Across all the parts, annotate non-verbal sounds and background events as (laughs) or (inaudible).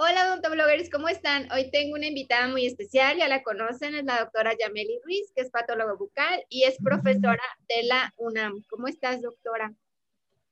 Hola, odontobloggers, ¿cómo están? Hoy tengo una invitada muy especial, ya la conocen, es la doctora Yameli Ruiz, que es patóloga bucal y es profesora de la UNAM. ¿Cómo estás, doctora?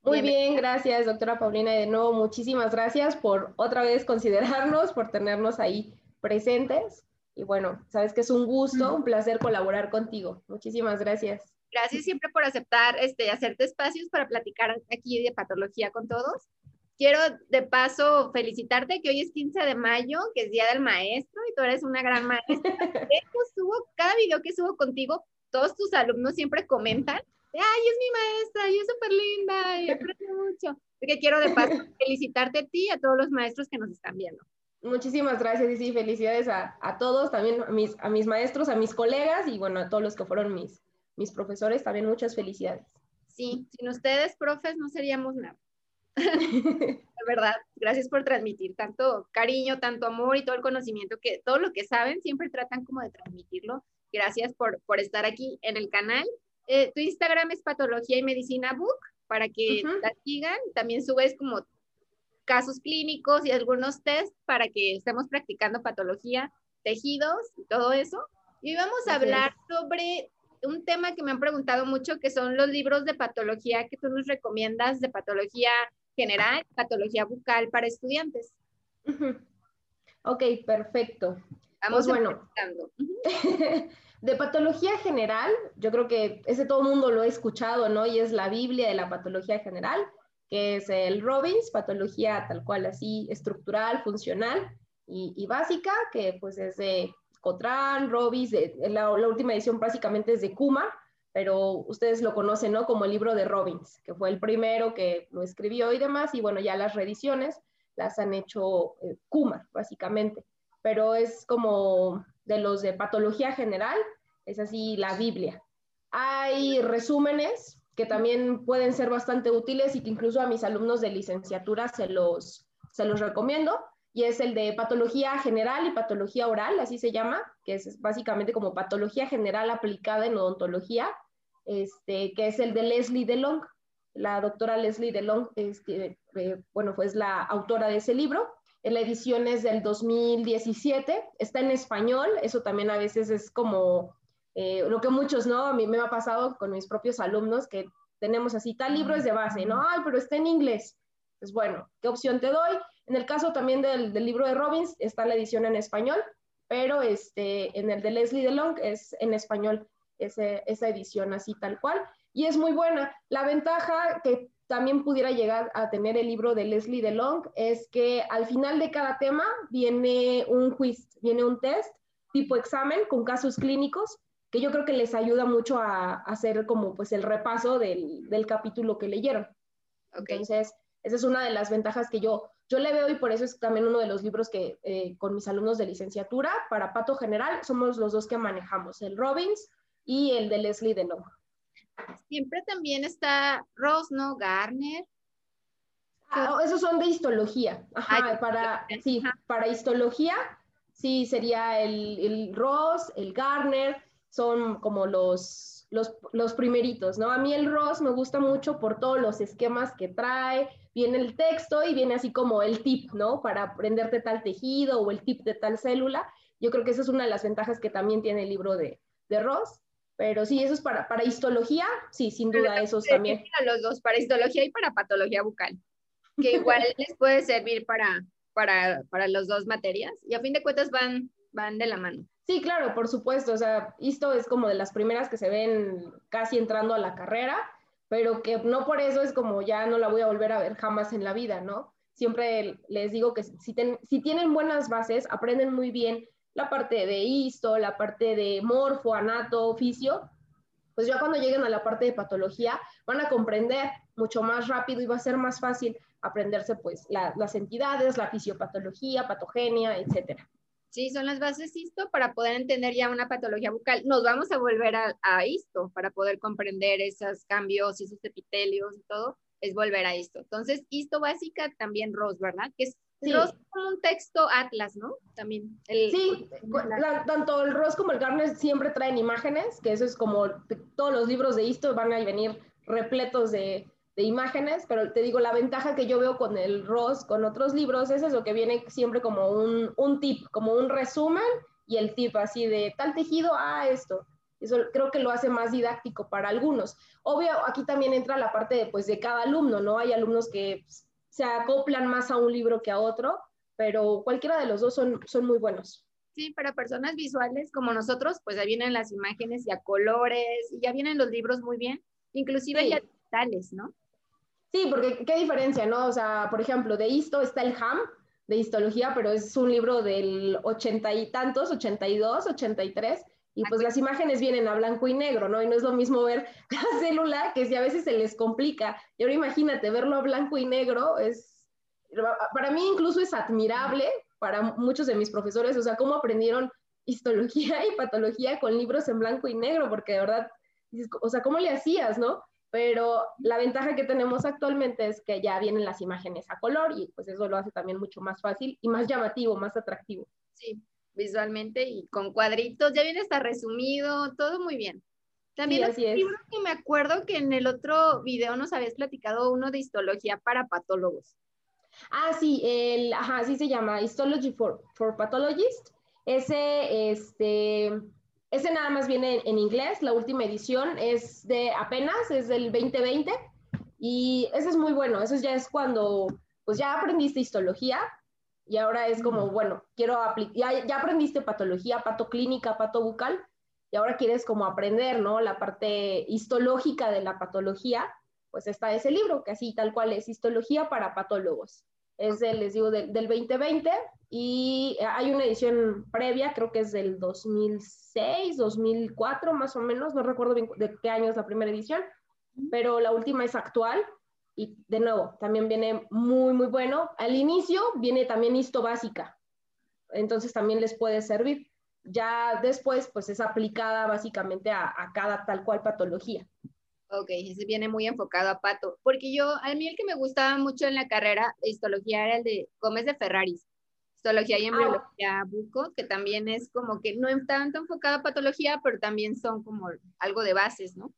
Muy bien, gracias, doctora Paulina. De nuevo, muchísimas gracias por otra vez considerarnos, por tenernos ahí presentes. Y bueno, sabes que es un gusto, un placer colaborar contigo. Muchísimas gracias. Gracias siempre por aceptar este, hacerte espacios para platicar aquí de patología con todos. Quiero de paso felicitarte que hoy es 15 de mayo, que es Día del Maestro y tú eres una gran maestra. (laughs) subo, cada video que subo contigo, todos tus alumnos siempre comentan, ay, es mi maestra y es súper linda y (laughs) aprendo mucho. Porque quiero de paso (laughs) felicitarte a ti y a todos los maestros que nos están viendo. Muchísimas gracias y sí, felicidades a, a todos, también a mis, a mis maestros, a mis colegas y bueno, a todos los que fueron mis, mis profesores, también muchas felicidades. Sí, sin ustedes, profes, no seríamos nada. De (laughs) verdad, gracias por transmitir tanto cariño, tanto amor y todo el conocimiento que todo lo que saben siempre tratan como de transmitirlo. Gracias por, por estar aquí en el canal. Eh, tu Instagram es Patología y Medicina Book para que la sigan. También subes como casos clínicos y algunos test para que estemos practicando patología, tejidos y todo eso. Y vamos a hablar sobre un tema que me han preguntado mucho, que son los libros de patología que tú nos recomiendas de patología general, patología bucal para estudiantes. Ok, perfecto. Vamos pues bueno. (laughs) de patología general, yo creo que ese todo el mundo lo ha escuchado, ¿no? Y es la Biblia de la patología general, que es el Robbins, patología tal cual así, estructural, funcional y, básica, que pues es de Cotran, Robbins, la, la última edición básicamente es de Kuma, pero ustedes lo conocen, ¿no? Como el libro de Robbins, que fue el primero que lo escribió y demás, y bueno, ya las reediciones las han hecho eh, Kuma, básicamente, pero es como de los de patología general, es así la Biblia. Hay resúmenes que también pueden ser bastante útiles y que incluso a mis alumnos de licenciatura se los, se los recomiendo, y es el de patología general y patología oral, así se llama, que es básicamente como patología general aplicada en odontología, este, que es el de Leslie DeLong. La doctora Leslie DeLong, este, eh, bueno, pues la autora de ese libro. La edición es del 2017, está en español, eso también a veces es como eh, lo que muchos, ¿no? A mí me ha pasado con mis propios alumnos que tenemos así, tal libro es de base, ¿no? Ay, pero está en inglés. Pues bueno, ¿qué opción te doy? En el caso también del, del libro de Robbins, está la edición en español, pero este, en el de Leslie DeLong es en español esa edición así tal cual. Y es muy buena. La ventaja que también pudiera llegar a tener el libro de Leslie DeLong es que al final de cada tema viene un quiz, viene un test tipo examen con casos clínicos que yo creo que les ayuda mucho a, hacer como pues el repaso del, del capítulo que leyeron. Entonces, esa es una de las ventajas que yo, yo le veo y por eso es también uno de los libros que eh, con mis alumnos de licenciatura para Pato General somos los dos que manejamos, el Robbins y el de Leslie DeLong. Siempre también está Ross, ¿no? Garner. Ah, esos son de histología. Ajá, para, sí, para histología, sí, sería el, el Ross, el Garner, son como los, los, los, primeritos, ¿no? A mí el Ross me gusta mucho por todos los esquemas que trae, viene el texto y viene así como el tip, ¿no? Para aprenderte tal tejido o el tip de tal célula. Yo creo que esa es una de las ventajas que también tiene el libro de, de Ross. Pero sí, eso es para, para histología, sí, sin duda, esos también. Los dos, para histología y para patología bucal, que igual (laughs) les puede servir para, para, para las dos materias y a fin de cuentas van, van de la mano. Sí, claro, por supuesto, o sea, esto es como de las primeras que se ven casi entrando a la carrera, pero que no por eso es como ya no la voy a volver a ver jamás en la vida, ¿no? Siempre les digo que si, si tienen buenas bases, aprenden muy bien la parte de histo, la parte de morfo, anato, oficio, pues ya cuando lleguen a la parte de patología van a comprender mucho más rápido y va a ser más fácil aprenderse pues las entidades, la fisiopatología, patogenia, etcétera. Sí, son las bases histo para poder entender ya una patología bucal. Nos vamos a volver a, a histo para poder comprender esos cambios esos epitelios y todo, es volver a histo. Entonces, histo básica también ROS, ¿verdad? Que Sí. como un texto atlas, ¿no? También. sí, tanto el Ross como el Garner siempre traen imágenes, que eso es como todos los libros de esto van a venir repletos de, imágenes, pero te digo, la ventaja que yo veo con el ROS, con otros libros, es eso, que viene siempre como un, un tip, como un resumen y el tip así de tal tejido, ah, esto. Eso creo que lo hace más didáctico para algunos. Obvio, aquí también entra la parte de, pues, de cada alumno, ¿no? Hay alumnos que se acoplan más a un libro que a otro, pero cualquiera de los dos son, son muy buenos. Sí, para personas visuales como nosotros, pues ya vienen las imágenes y a colores, y ya vienen los libros muy bien, inclusive ya digitales, ¿no? Sí, porque qué diferencia, ¿no? O sea, por ejemplo, de Histo está el HAM, de histología, pero es un libro del ochenta y tantos, ochenta y dos, ochenta y pues las imágenes vienen a blanco y negro, ¿no? Y no es lo mismo ver (laughs) la célula, que si a veces se les complica. Y ahora imagínate, verlo a blanco y negro es, para mí incluso es admirable, para muchos de mis profesores, o sea, cómo aprendieron histología y patología con libros en blanco y negro, porque de verdad, o sea, ¿cómo le hacías, no? Pero la ventaja que tenemos actualmente es que ya vienen las imágenes a color y pues eso lo hace también mucho más fácil y más llamativo, más atractivo. Sí, visualmente y con cuadritos, ya viene hasta resumido, todo muy bien. También sí, así es. libro que me acuerdo que en el otro video nos habías platicado uno de histología para patólogos. Ah, sí, el, ajá, así se llama, Histology for, for Pathologists. Ese, este, ese nada más viene en, inglés, la última edición es de apenas, es del 2020, y ese es muy bueno, eso ya es cuando, pues ya aprendiste histología, y ahora es como, bueno, quiero aplicar, ya, aprendiste patología, patoclínica, patobucal, y ahora quieres como aprender, ¿no? La parte histológica de la patología, pues está ese libro, que así tal cual es Histología para Patólogos. Es del, les digo, del, 2020 y hay una edición previa, creo que es del 2006, 2004 más o menos, no recuerdo bien de qué año es la primera edición, pero la última es actual y de nuevo, también viene muy, muy bueno. Al inicio viene también histo básica, entonces también les puede servir. Ya después, pues es aplicada básicamente a, cada tal cual patología. Ok, ese viene muy enfocado a pato, porque yo, a mí el que me gustaba mucho en la carrera de histología era el de Gómez de Ferraris, histología y ah. embriología buco, que también es como que no está tanto enfocado a patología, pero también son como algo de bases, ¿no?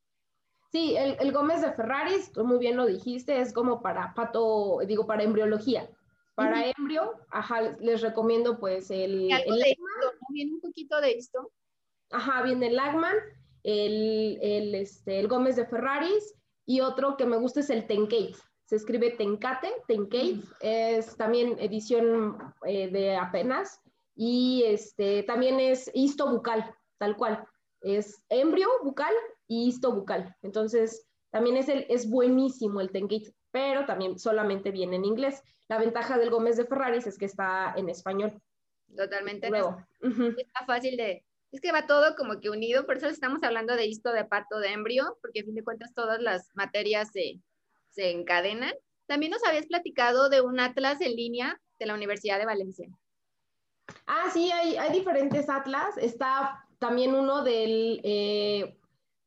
Sí, el, Gómez de Ferraris, tú muy bien lo dijiste, es como para pato, digo, para embriología. Para embrio, ajá, les recomiendo pues el... el Viene un poquito de esto. Ajá, viene el Lagman, el, el, este, el Gómez de Ferraris y otro que me gusta es el Tenkate. Se escribe Tenkate, Tenkate, es también edición eh, de apenas y este, también es histo bucal, tal cual. Es embrio bucal y histo bucal. Entonces, también es, el, es buenísimo el Tenkate, pero también solamente viene en inglés. La ventaja del Gómez de Ferraris es que está en español. Totalmente. Nuevo. Está fácil de... Es que va todo como que unido, por eso estamos hablando de histo, de pato, de embrio, porque a fin de cuentas todas las materias se, se encadenan. También nos habías platicado de un atlas en línea de la Universidad de Valencia. Ah, sí, hay, hay diferentes atlas. Está también uno del eh,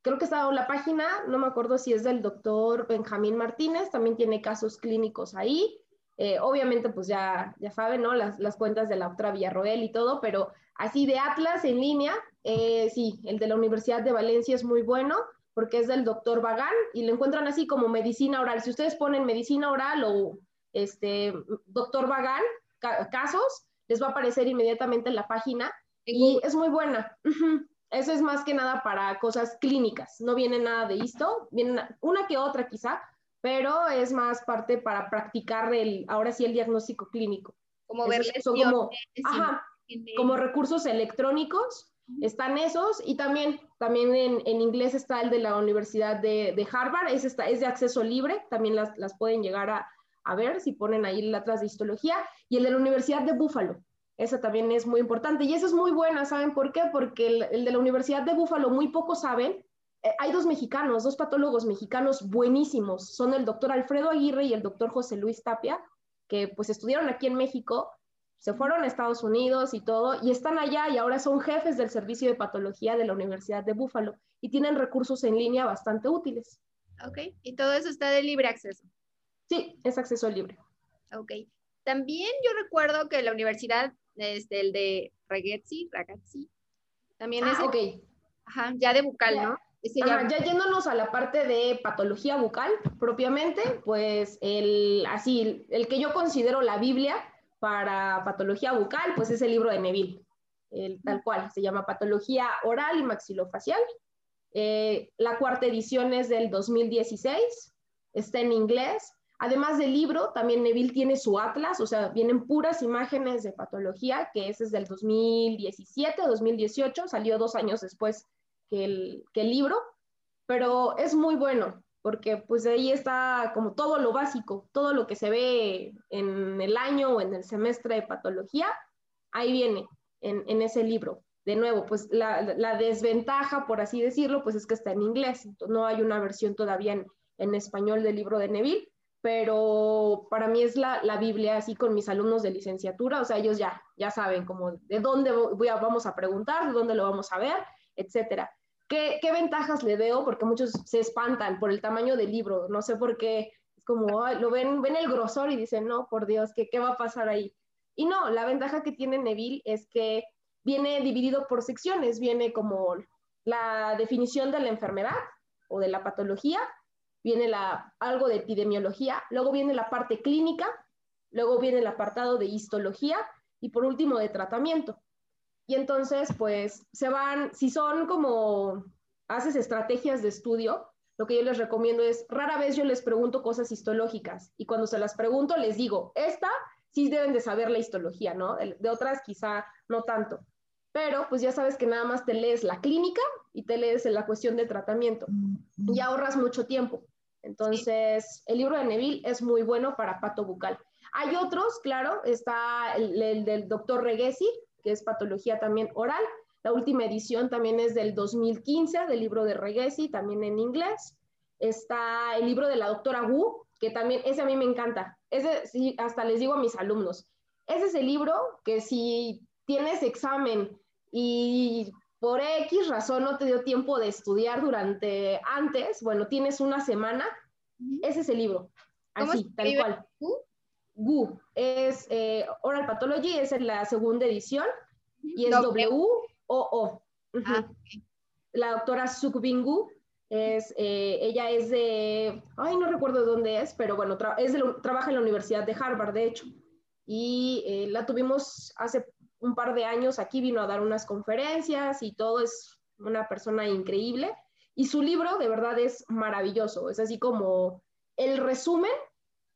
creo que está en la página, no me acuerdo si es del doctor Benjamín Martínez, también tiene casos clínicos ahí. Eh, obviamente, pues ya, ya saben, ¿no? Las, las, cuentas de la otra Villarroel y todo, pero así de Atlas en línea, eh, sí, el de la Universidad de Valencia es muy bueno porque es del doctor Bagán y lo encuentran así como medicina oral. Si ustedes ponen medicina oral o este doctor Bagán, casos, les va a aparecer inmediatamente en la página y es muy buena. Eso es más que nada para cosas clínicas, no viene nada de esto, viene una que otra quizá, pero es más parte para practicar el, ahora sí el diagnóstico clínico. Como ver como, ajá, como recursos electrónicos, están esos y también, también en, inglés está el de la Universidad de, Harvard, es, está, es de acceso libre, también las, las pueden llegar a, a, ver si ponen ahí letras de histología, y el de la Universidad de Buffalo, esa también es muy importante. Y esa es muy buena, ¿saben por qué? Porque el, de la Universidad de Búfalo muy pocos saben. Eh, hay dos mexicanos, dos patólogos mexicanos buenísimos. Son el doctor Alfredo Aguirre y el doctor José Luis Tapia, que pues estudiaron aquí en México, se fueron a Estados Unidos y todo, y están allá y ahora son jefes del servicio de patología de la Universidad de Búfalo y tienen recursos en línea bastante útiles. Ok, y todo eso está de libre acceso. Sí, es acceso libre. Ok. También yo recuerdo que la universidad este, el de Ragazzi, Ragazzi, también ah, es, ok. ajá, ya de bucal, ¿no? ya yéndonos a la parte de patología bucal propiamente, pues el, así, el que yo considero la Biblia para patología bucal, pues es el libro de Neville, el, tal cual, se llama Patología Oral y Maxilofacial. Eh, la cuarta edición es del 2016, está en inglés. Además del libro, también Neville tiene su atlas, o sea, vienen puras imágenes de patología, que ese es del 2017 o 2018, salió dos años después que el, que el libro, pero es muy bueno porque pues ahí está como todo lo básico, todo lo que se ve en el año o en el semestre de patología, ahí viene en, en ese libro. De nuevo, pues la, la, desventaja, por así decirlo, pues es que está en inglés, no hay una versión todavía en, en español del libro de Neville, pero para mí es la, la, Biblia así con mis alumnos de licenciatura, o sea, ellos ya, ya saben como de dónde voy a, vamos a preguntar, de dónde lo vamos a ver, etcétera. ¿Qué, ventajas le veo? Porque muchos se espantan por el tamaño del libro, no sé por qué, es como, lo ven, ven el grosor y dicen, no, por Dios, ¿qué, ¿qué va a pasar ahí? Y no, la ventaja que tiene Neville es que viene dividido por secciones, viene como la definición de la enfermedad o de la patología, viene la, algo de epidemiología, luego viene la parte clínica, luego viene el apartado de histología y por último de tratamiento. Y entonces, pues, se van, si son como, haces estrategias de estudio, lo que yo les recomiendo es, rara vez yo les pregunto cosas histológicas y cuando se las pregunto les digo, esta sí deben de saber la histología, ¿no? De otras quizá no tanto. Pero pues ya sabes que nada más te lees la clínica y te lees la cuestión de tratamiento y ahorras mucho tiempo. Entonces, el libro de Neville es muy bueno para pato bucal. Hay otros, claro, está el, el del doctor Reguesi, que es patología también oral. La última edición también es del 2015, del libro de Reguesi, también en inglés. Está el libro de la doctora Wu, que también, ese a mí me encanta. Ese, sí, hasta les digo a mis alumnos, ese es el libro que si tienes examen y por X razón no te dio tiempo de estudiar durante antes, bueno, tienes una semana, ese es el libro. Así, tal cual. Gu, es eh, Oral Pathology, es en la segunda edición y es W-O-O. Ah, la doctora Sukbin Gu, es, eh, ella es de, ay, no recuerdo de dónde es, pero bueno, es trabaja en la Universidad de Harvard, de hecho. Y eh, la tuvimos hace un par de años aquí, vino a dar unas conferencias y todo, es una persona increíble. Y su libro de verdad es maravilloso, es así como el resumen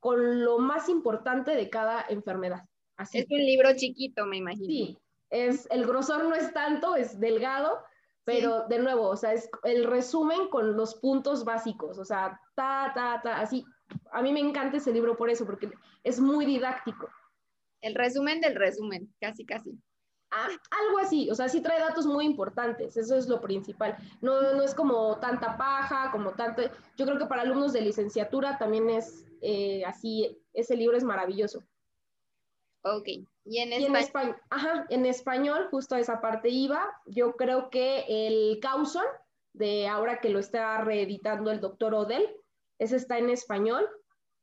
con lo más importante de cada enfermedad. Así. Es un libro chiquito, me imagino. Sí, es, el grosor no es tanto, es delgado, pero de nuevo, o sea, es el resumen con los puntos básicos, o sea, ta, ta, ta, así. A mí me encanta ese libro por eso, porque es muy didáctico. El resumen del resumen, casi, casi. Ah, algo así, o sea, sí trae datos muy importantes, eso es lo principal. No, no es como tanta paja, como tanto. Yo creo que para alumnos de licenciatura también es eh, así, ese libro es maravilloso. Ok, y en, español. Ajá, en español, justo a esa parte iba, yo creo que el Causon, de ahora que lo está reeditando el doctor Odell, ese está en español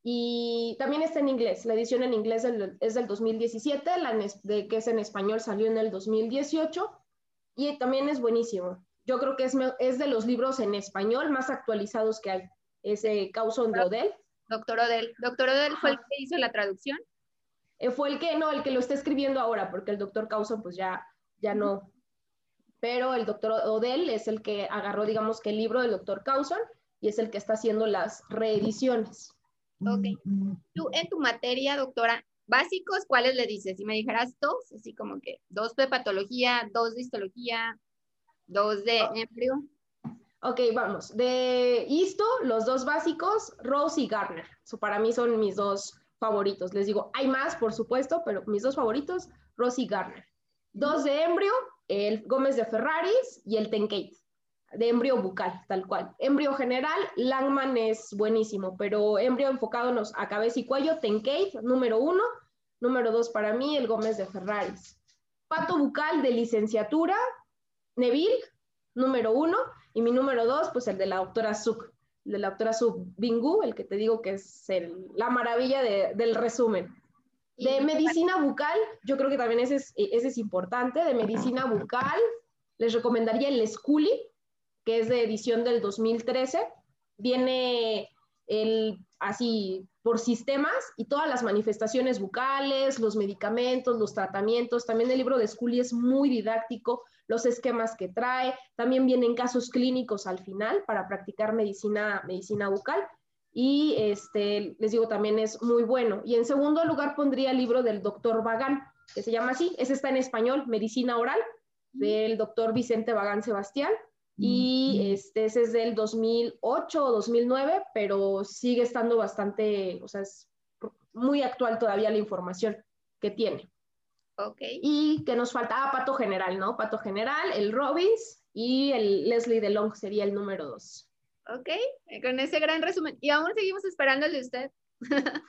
y también está en inglés. La edición en inglés es del 2017, la de, que es en español salió en el 2018 y también es buenísimo. Yo creo que es, es de los libros en español más actualizados que hay, ese Causon de Odell. Doctor Odell. ¿Doctor Odell fue el que hizo la traducción? Eh, fue el que, no, el que lo está escribiendo ahora, porque el doctor Causon pues ya, ya no. Pero el doctor Odell es el que agarró, digamos, que el libro del doctor Causon y es el que está haciendo las reediciones. Ok. Tú en tu materia, doctora, básicos, ¿cuáles le dices? Si me dijeras dos, así como que dos de patología, dos de histología, dos de embryo. Ok, vamos. De esto, los dos básicos, Rose y Garner. para mí son mis dos favoritos. Les digo, hay más, por supuesto, pero mis dos favoritos, Rose y Garner. Dos de embrio, el Gómez de Ferraris y el Tenkate, de embrio bucal, tal cual. Embrio general, Langman es buenísimo, pero embrio enfocándonos a cabeza y cuello, Tenkate, número uno. Número dos para mí, el Gómez de Ferraris. Pato bucal de licenciatura, Neville, número uno. Y mi número dos, pues el de la doctora Suk, de la doctora Suk Bingu, el que te digo que es la maravilla del resumen. De medicina bucal, yo creo que también ese es, ese es importante. De medicina bucal, les recomendaría el Scully. Que es de edición del 2013. Viene el, así por sistemas y todas las manifestaciones bucales, los medicamentos, los tratamientos. También el libro de Scully es muy didáctico, los esquemas que trae. También vienen casos clínicos al final para practicar medicina, medicina bucal. Y este, les digo, también es muy bueno. Y en segundo lugar pondría el libro del doctor Bagán, que se llama así. Ese está en español, Medicina Oral, del doctor Vicente Bagán Sebastián. Y este, ese es del 2008 o 2009, pero sigue estando bastante, o sea, es muy actual todavía la información que tiene. Ok. Y que nos faltaba Pato General, ¿no? Pato General, el Robbins y el Leslie DeLong sería el número dos. Ok, con ese gran resumen. Y aún seguimos de usted. (laughs)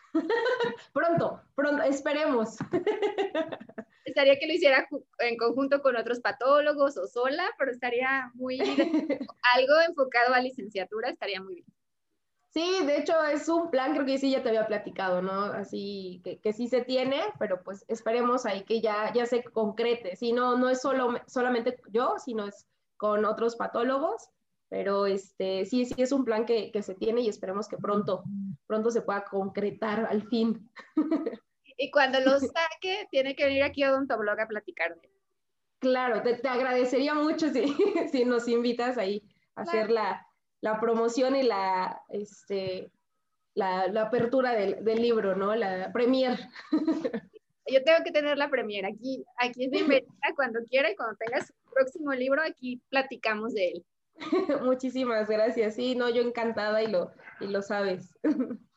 pronto, pronto, esperemos. (laughs) estaría que lo hiciera en conjunto con otros patólogos o sola, pero estaría muy (laughs) algo enfocado a licenciatura, estaría muy bien. Sí, de hecho es un plan, creo que sí ya te había platicado, ¿no? Así que, que sí se tiene, pero pues esperemos ahí que ya, ya se concrete. Si no, no es solo, solamente yo, sino es con otros patólogos, pero este, sí, sí es un plan que, que se tiene y esperemos que pronto, pronto se pueda concretar al fin. (laughs) Y cuando lo (laughs) saque, tiene que venir aquí a Odontoblog a platicar Claro, te, te agradecería mucho si, (laughs) si, nos invitas ahí a hacer la, la, promoción y la, este, la, la apertura del, del, libro, ¿no? La premier. (laughs) Yo tengo que tener la premier aquí. Aquí es bienvenida cuando quiera y cuando tengas su próximo libro, aquí platicamos de él. Muchísimas gracias. Sí, no, yo encantada y lo, y lo sabes.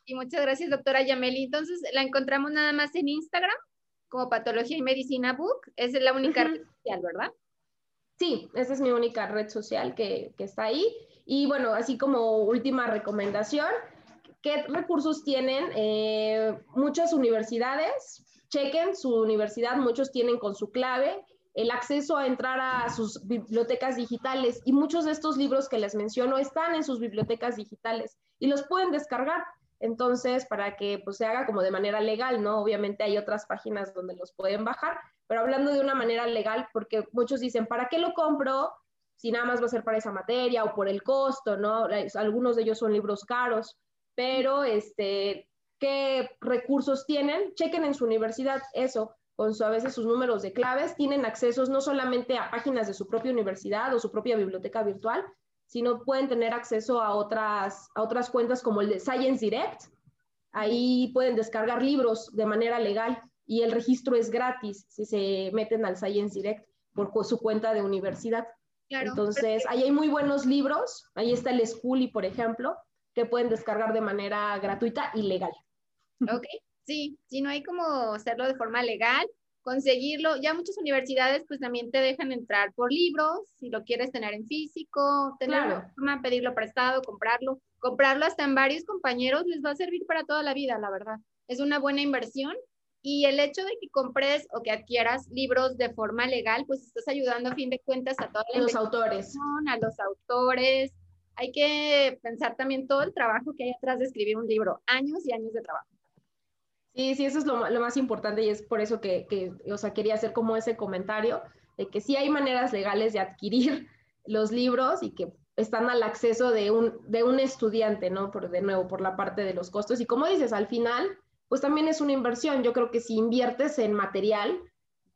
Y muchas gracias, doctora Yameli. Entonces, la encontramos nada más en Instagram como Patología y Medicina Book. Esa es la única red social, ¿verdad? Sí, esa es mi única red social que, que está ahí. Y bueno, así como última recomendación, ¿qué recursos tienen? Eh, muchas universidades, chequen su universidad, muchos tienen con su clave el acceso a entrar a sus bibliotecas digitales y muchos de estos libros que les menciono están en sus bibliotecas digitales y los pueden descargar. Entonces, para que pues, se haga como de manera legal, ¿no? Obviamente hay otras páginas donde los pueden bajar, pero hablando de una manera legal, porque muchos dicen, ¿para qué lo compro si nada más va a ser para esa materia o por el costo, ¿no? Algunos de ellos son libros caros, pero este, ¿qué recursos tienen? Chequen en su universidad eso, con su, a veces sus números de claves, tienen accesos no solamente a páginas de su propia universidad o su propia biblioteca virtual, sino pueden tener acceso a otras, a otras cuentas como el de Science Direct. Ahí pueden descargar libros de manera legal y el registro es gratis si se meten al Science Direct por su cuenta de universidad. Entonces, ahí hay muy buenos libros. Ahí está el Schooly, por ejemplo, que pueden descargar de manera gratuita y legal. Ok, sí, si no hay como hacerlo de forma legal, conseguirlo. Ya muchas universidades pues también te dejan entrar por libros, si lo quieres tener en físico, tener forma, pedirlo prestado, comprarlo. Comprarlo hasta en varios compañeros les va a servir para toda la vida, la verdad. Es una buena inversión y el hecho de que compres o que adquieras libros de forma legal, pues estás ayudando a fin de cuentas a todos los autores. A los autores. Hay que pensar también todo el trabajo que hay atrás de escribir un libro, años y años de trabajo. Sí, sí, eso es lo, más importante y es por eso que, que, o sea, quería hacer como ese comentario de que sí hay maneras legales de adquirir (laughs) los libros y que están al acceso de un, de un estudiante, ¿no? Por, de nuevo, por la parte de los costos. Y como dices, al final, pues también es una inversión. Yo creo que si inviertes en material,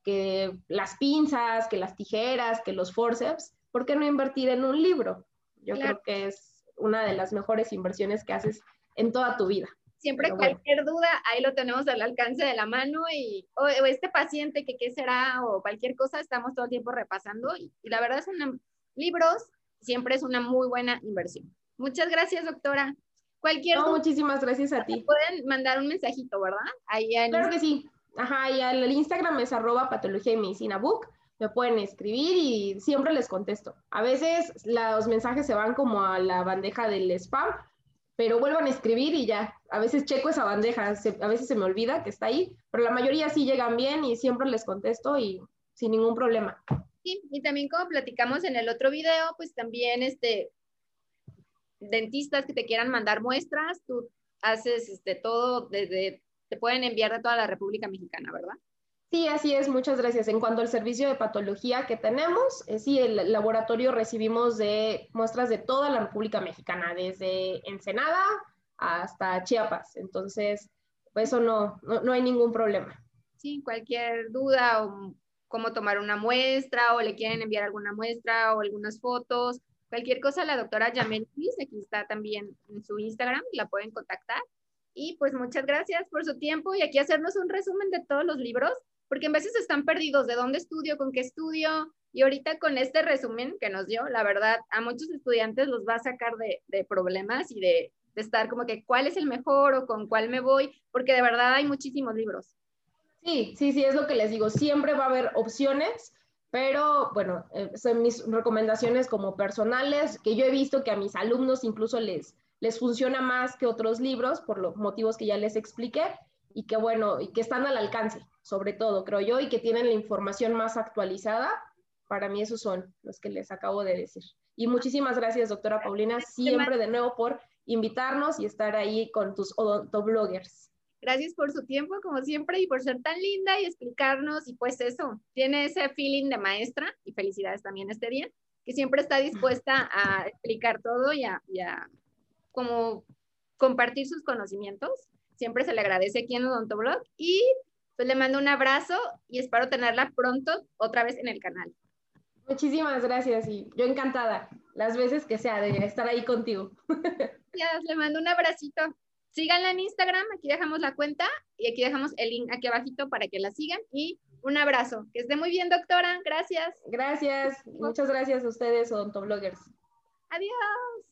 que las pinzas, que las tijeras, que los forceps, ¿por qué no invertir en un libro? Yo creo que es una de las mejores inversiones que haces en toda tu vida. Siempre cualquier duda, ahí lo tenemos al alcance de la mano y o, este paciente que qué será o cualquier cosa, estamos todo el tiempo repasando y, la verdad son libros, siempre es una muy buena inversión. Muchas gracias, doctora. Cualquier no, muchísimas gracias a ti. Pueden mandar un mensajito, ¿verdad? Ahí claro que sí. Ajá, y el Instagram es arroba patología y medicina book. Me pueden escribir y siempre les contesto. A veces los mensajes se van como a la bandeja del spam, pero vuelvan a escribir y ya. A veces checo esa bandeja, a veces se me olvida que está ahí, pero la mayoría sí llegan bien y siempre les contesto y sin ningún problema. Sí, y también como platicamos en el otro video, pues también este, dentistas que te quieran mandar muestras, tú haces este, todo desde, te pueden enviar de toda la República Mexicana, ¿verdad? Sí, así es, muchas gracias. En cuanto al servicio de patología que tenemos, eh, sí, el laboratorio recibimos de muestras de toda la República Mexicana, desde Ensenada hasta Chiapas. Entonces, pues eso no, no, hay ningún problema. Sí, cualquier duda o cómo tomar una muestra o le quieren enviar alguna muestra o algunas fotos, cualquier cosa, la doctora Yamel aquí está también en su Instagram, la pueden contactar. Y pues muchas gracias por su tiempo y aquí hacernos un resumen de todos los libros porque en veces están perdidos de dónde estudio, con qué estudio, y ahorita con este resumen que nos dio, la verdad, a muchos estudiantes los va a sacar de, problemas y de, de, estar como que cuál es el mejor o con cuál me voy, porque de verdad hay muchísimos libros. Sí, sí, sí, es lo que les digo, siempre va a haber opciones, pero bueno, eh, son mis recomendaciones como personales, que yo he visto que a mis alumnos incluso les, les funciona más que otros libros por los motivos que ya les expliqué y que bueno, y que están al alcance sobre todo, creo yo, y que tienen la información más actualizada. Para mí esos son los que les acabo de decir. Y muchísimas gracias, doctora Paulina, siempre de nuevo por invitarnos y estar ahí con tus odontobloggers. Gracias por su tiempo, como siempre, y por ser tan linda y explicarnos. Y pues eso, tiene ese feeling de maestra, y felicidades también este día, que siempre está dispuesta a explicar todo y a, y a como compartir sus conocimientos. Siempre se le agradece aquí en Odontoblog. Y pues le mando un abrazo y espero tenerla pronto otra vez en el canal. Muchísimas gracias y yo encantada, las veces que sea, de estar ahí contigo. Gracias, le mando un abracito. Síganla en Instagram, aquí dejamos la cuenta y aquí dejamos el link aquí abajito para que la sigan y un abrazo. Que esté muy bien, doctora. Gracias. Gracias. Muchas gracias a ustedes, odontobloggers. Adiós.